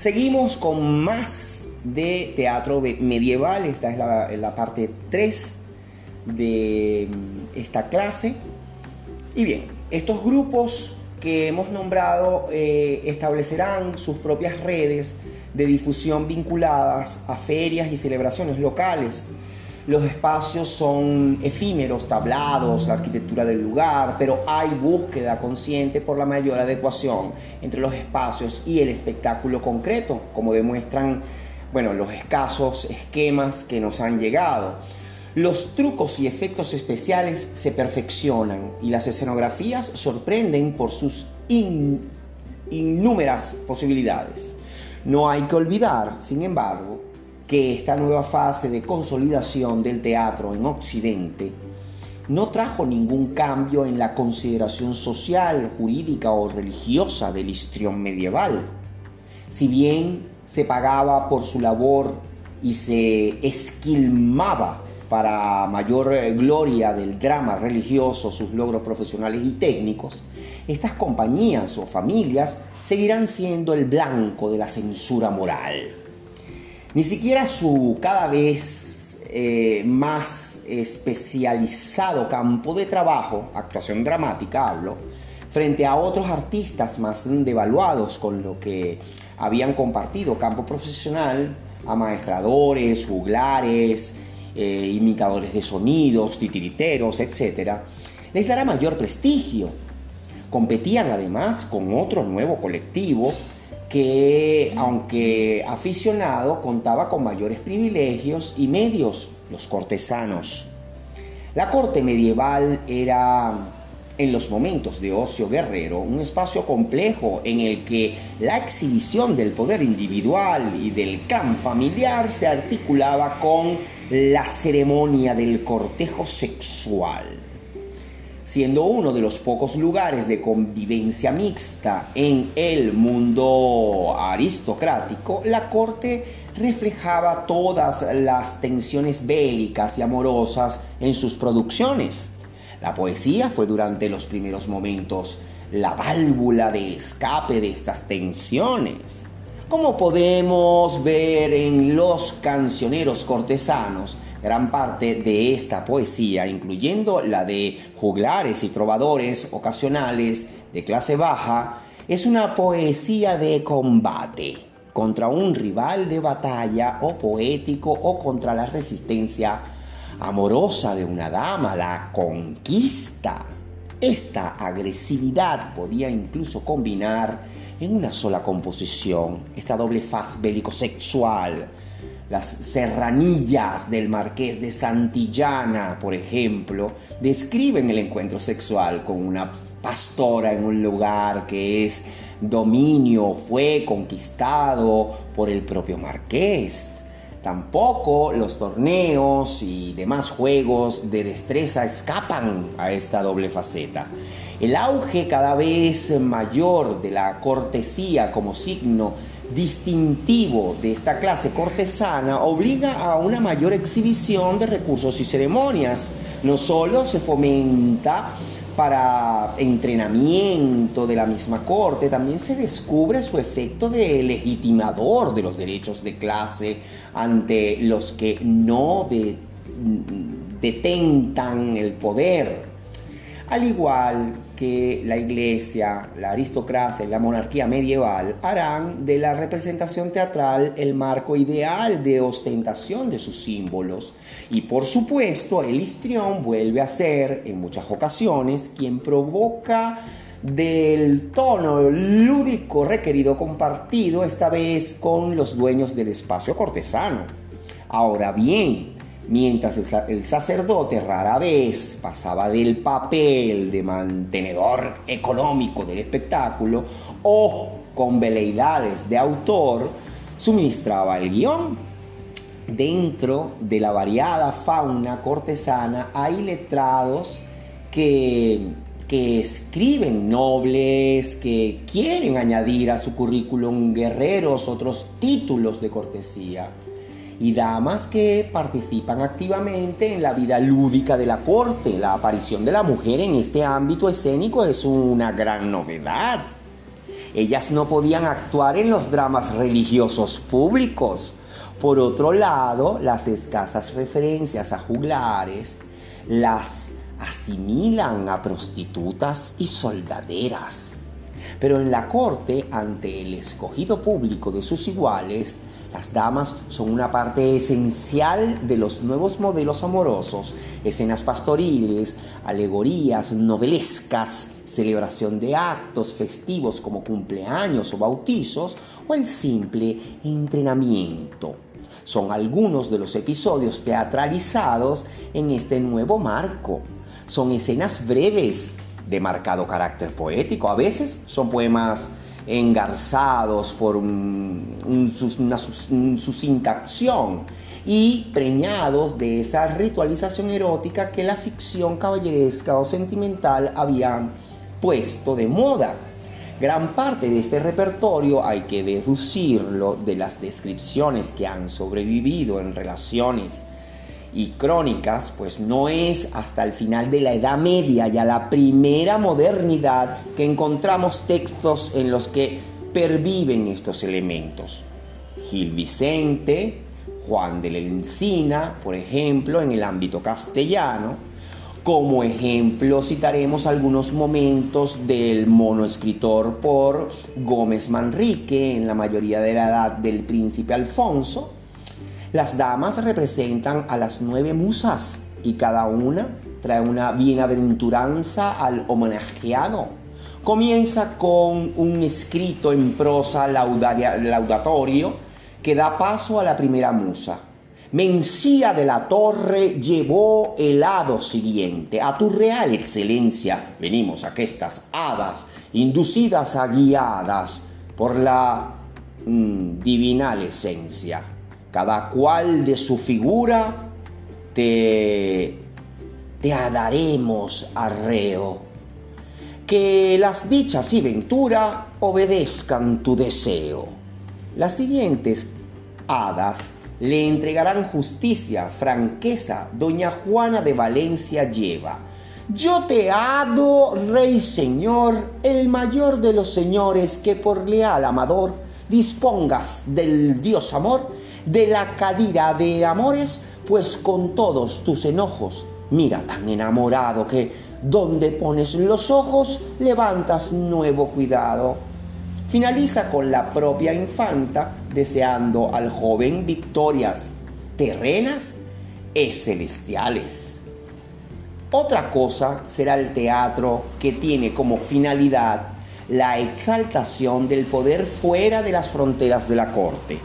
Seguimos con más de teatro medieval. Esta es la, parte 3 de mm, esta clase. Y bien, estos grupos que hemos nombrado eh, establecerán sus propias redes de difusión vinculadas a ferias y celebraciones locales. Los espacios son efímeros, tablados, la arquitectura del lugar, pero hay búsqueda consciente por la mayor adecuación entre los espacios y el espectáculo concreto, como demuestran bueno, los escasos esquemas que nos han llegado. Los trucos y efectos especiales se perfeccionan y las escenografías sorprenden por sus innúmeras posibilidades. No hay que olvidar, sin embargo, que esta nueva fase de consolidación del teatro en Occidente no trajo ningún cambio en la consideración social, jurídica o religiosa del histrión medieval. Si bien se pagaba por su labor y se esquilmaba para mayor gloria del drama religioso sus logros profesionales y técnicos, estas compañías o familias seguirán siendo el blanco de la censura moral. Ni siquiera su cada vez eh, más especializado campo de trabajo, actuación dramática hablo, frente a otros artistas más devaluados con lo que habían compartido campo profesional, amaestradores, juglares, eh, imitadores de sonidos, titiriteros, etc., les dará mayor prestigio Competían además con otro nuevo colectivo que, aunque aficionado, contaba con mayores privilegios y medios, los cortesanos. La corte medieval era, en los momentos de ocio guerrero, un espacio complejo en el que la exhibición del poder individual y del clan familiar se articulaba con la ceremonia del cortejo sexual siendo uno de los pocos lugares de convivencia mixta en el mundo aristocrático, la corte reflejaba todas las tensiones bélicas y amorosas en sus producciones. La poesía fue durante los primeros momentos la válvula de escape de estas tensiones. Como podemos ver en los cancioneros cortesanos, Gran parte de esta poesía, incluyendo la de juglares y trovadores ocasionales de clase baja, es una poesía de combate contra un rival de batalla o poético o contra la resistencia amorosa de una dama, la conquista. Esta agresividad podía incluso combinar en una sola composición esta doble faz bélico-sexual las serranillas del marqués de Santillana, por ejemplo, describen el encuentro sexual con una pastora en un lugar que es dominio, fue conquistado por el propio marqués. Tampoco los torneos y demás juegos de destreza escapan a esta doble faceta. El auge cada vez mayor de la cortesía como signo distintivo de esta clase cortesana obliga a una mayor exhibición de recursos y ceremonias. No solo se fomenta para entrenamiento de la misma corte, también se descubre su efecto de legitimador de los derechos de clase ante los que no detentan el poder. Al igual que la iglesia, la aristocracia y la monarquía medieval harán de la representación teatral el marco ideal de ostentación de sus símbolos. Y por supuesto, el histrión vuelve a ser, en muchas ocasiones, quien provoca del tono lúdico requerido compartido, esta vez con los dueños del espacio cortesano. Ahora bien, mientras el sacerdote rara vez pasaba del papel de mantenedor económico del espectáculo o con veleidades de autor, suministraba el guion. Dentro de la variada fauna cortesana hay letrados que, que escriben nobles, que quieren añadir a su currículum guerreros otros títulos de cortesía y damas que participan activamente en la vida lúdica de la corte. La aparición de la mujer en este ámbito escénico es una gran novedad. Ellas no podían actuar en los dramas religiosos públicos. Por otro lado, las escasas referencias a juglares las asimilan a prostitutas y soldaderas. Pero en la corte, ante el escogido público de sus iguales, las damas son una parte esencial de los nuevos modelos amorosos, escenas pastoriles, alegorías novelescas, celebración de actos festivos como cumpleaños o bautizos o el simple entrenamiento. Son algunos de los episodios teatralizados en este nuevo marco. Son escenas breves de marcado carácter poético. A veces son poemas engarzados por una sucinta acción y preñados de esa ritualización erótica que la ficción caballeresca o sentimental habían puesto de moda. Gran parte de este repertorio hay que deducirlo de las descripciones que han sobrevivido en relaciones y crónicas, pues no es hasta el final de la Edad Media y a la primera modernidad que encontramos textos en los que perviven estos elementos. Gil Vicente, Juan de la Encina, por ejemplo, en el ámbito castellano, como ejemplo citaremos algunos momentos del monoescritor por Gómez Manrique en la mayoría de la edad del príncipe Alfonso, las damas representan a las nueve musas y cada una trae una bienaventuranza al homenajeado. Comienza con un escrito en prosa laudatorio que da paso a la primera musa. Mencía de la Torre llevó el hado siguiente. A tu real excelencia venimos a estas hadas, inducidas a guiadas por la mm, divinal esencia cada cual de su figura, te, te adaremos arreo. Que las dichas y ventura obedezcan tu deseo. Las siguientes hadas le entregarán justicia, franqueza, doña Juana de Valencia lleva. Yo te hado, rey señor, el mayor de los señores, que por leal amador dispongas del Dios amor de la cadira de amores, pues con todos tus enojos, mira tan enamorado que donde pones los ojos levantas nuevo cuidado. Finaliza con la propia infanta deseando al joven victorias terrenas y celestiales. Otra cosa será el teatro que tiene como finalidad la exaltación del poder fuera de las fronteras de la corte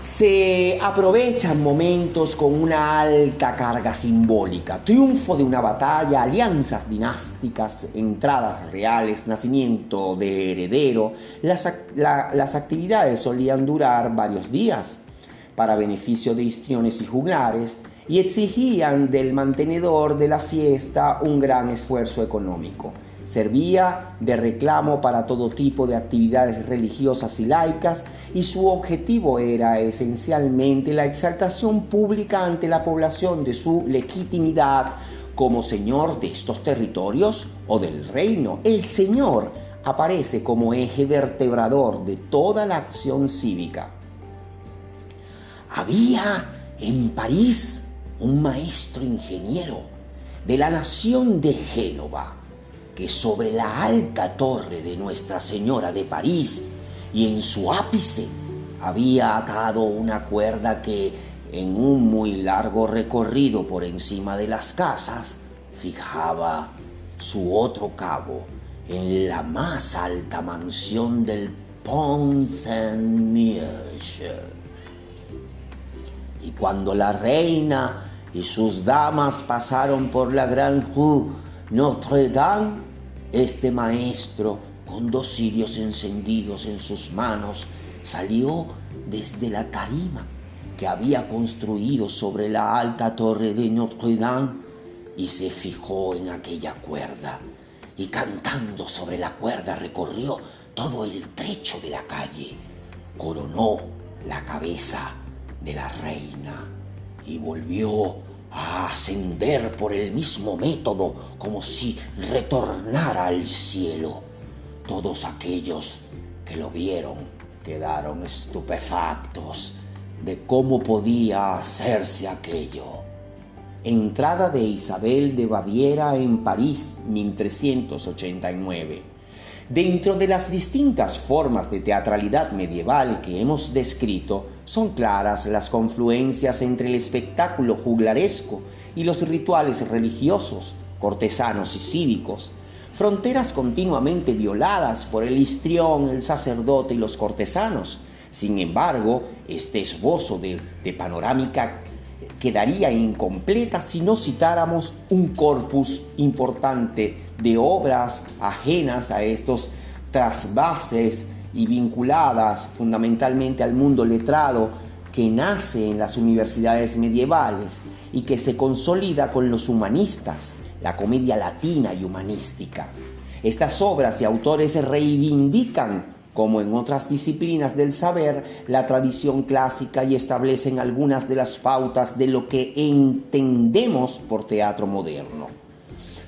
se aprovechan momentos con una alta carga simbólica, triunfo de una batalla, alianzas dinásticas, entradas reales, nacimiento de heredero. Las, las actividades solían durar varios días para beneficio de histriones y juglares y exigían del mantenedor de la fiesta un gran esfuerzo económico. Servía de reclamo para todo tipo de actividades religiosas y laicas y su objetivo era esencialmente la exaltación pública ante la población de su legitimidad como señor de estos territorios o del reino. El señor aparece como eje vertebrador de toda la acción cívica. Había en París un maestro ingeniero de la nación de Génova que sobre la alta torre de Nuestra Señora de París y en su ápice había atado una cuerda que en un muy largo recorrido por encima de las casas fijaba su otro cabo en la más alta mansión del Pont Saint-Miege. Y cuando la reina y sus damas pasaron por la Gran Rue Notre Dame, este maestro, con dos cirios encendidos en sus manos, salió desde la tarima que había construido sobre la alta torre de Notre Dame y se fijó en aquella cuerda. Y cantando sobre la cuerda recorrió todo el trecho de la calle, coronó la cabeza de la reina y volvió a ascender por el mismo método como si retornara al cielo. Todos aquellos que lo vieron quedaron estupefactos de cómo podía hacerse aquello. Entrada de Isabel de Baviera en París, 1389. Dentro de las distintas formas de teatralidad medieval que hemos descrito, son claras las confluencias entre el espectáculo juglaresco y los rituales religiosos, cortesanos y cívicos, fronteras continuamente violadas por el histrión, el sacerdote y los cortesanos. Sin embargo, este esbozo de, de panorámica quedaría incompleta si no citáramos un corpus importante de obras ajenas a estos trasvases y vinculadas fundamentalmente al mundo letrado que nace en las universidades medievales y que se consolida con los humanistas, la comedia latina y humanística. Estas obras y autores reivindican como en otras disciplinas del saber, la tradición clásica y establecen algunas de las pautas de lo que entendemos por teatro moderno.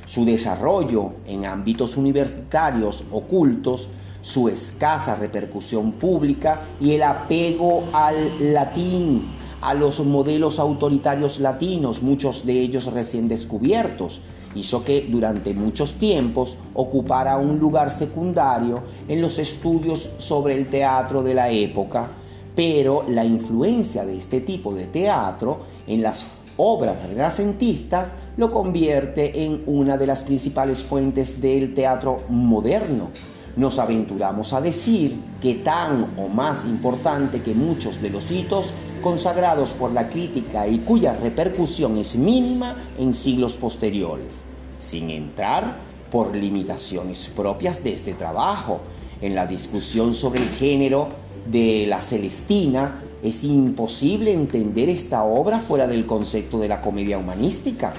Su desarrollo en ámbitos universitarios ocultos, su escasa repercusión pública y el apego al latín, a los modelos autoritarios latinos, muchos de ellos recién descubiertos, hizo que durante muchos tiempos ocupara un lugar secundario en los estudios sobre el teatro de la época, pero la influencia de este tipo de teatro en las obras renacentistas lo convierte en una de las principales fuentes del teatro moderno. Nos aventuramos a decir que tan o más importante que muchos de los hitos consagrados por la crítica y cuya repercusión es mínima en siglos posteriores, sin entrar por limitaciones propias de este trabajo. En la discusión sobre el género de la Celestina, es imposible entender esta obra fuera del concepto de la comedia humanística.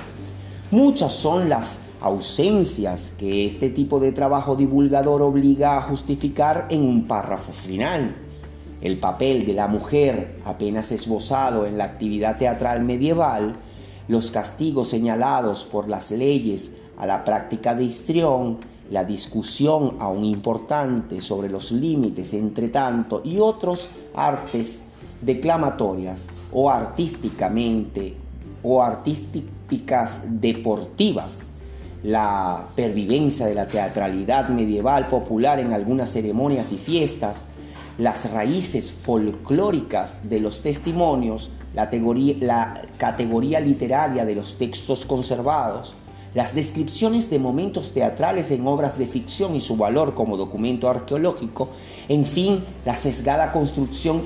Muchas son las ausencias que este tipo de trabajo divulgador obliga a justificar en un párrafo final. El papel de la mujer apenas esbozado en la actividad teatral medieval, los castigos señalados por las leyes a la práctica de histrión, la discusión aún importante sobre los límites entre tanto y otros artes declamatorias o artísticamente o artísticas deportivas la pervivencia de la teatralidad medieval popular en algunas ceremonias y fiestas, las raíces folclóricas de los testimonios, la, categoría literaria de los textos conservados, las descripciones de momentos teatrales en obras de ficción y su valor como documento arqueológico, en fin, la sesgada construcción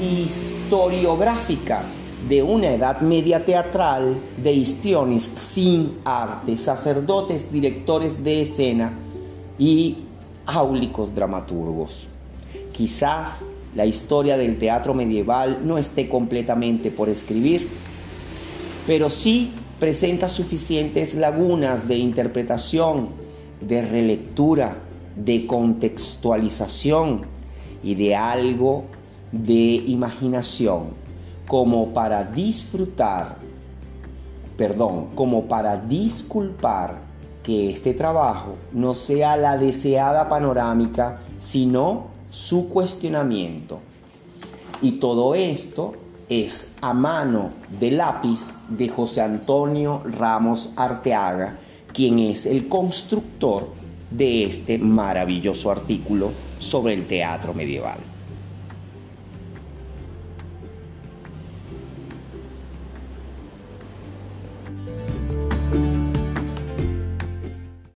historiográfica de una edad media teatral de histriones sin arte, sacerdotes, directores de escena y áulicos dramaturgos. Quizás la historia del teatro medieval no esté completamente por escribir, pero sí presenta suficientes lagunas de interpretación, de relectura, de contextualización y de algo de imaginación como para disfrutar, perdón, como para disculpar que este trabajo no sea la deseada panorámica, sino su cuestionamiento. Y todo esto es a mano de lápiz de José Antonio Ramos Arteaga, quien es el constructor de este maravilloso artículo sobre el teatro medieval.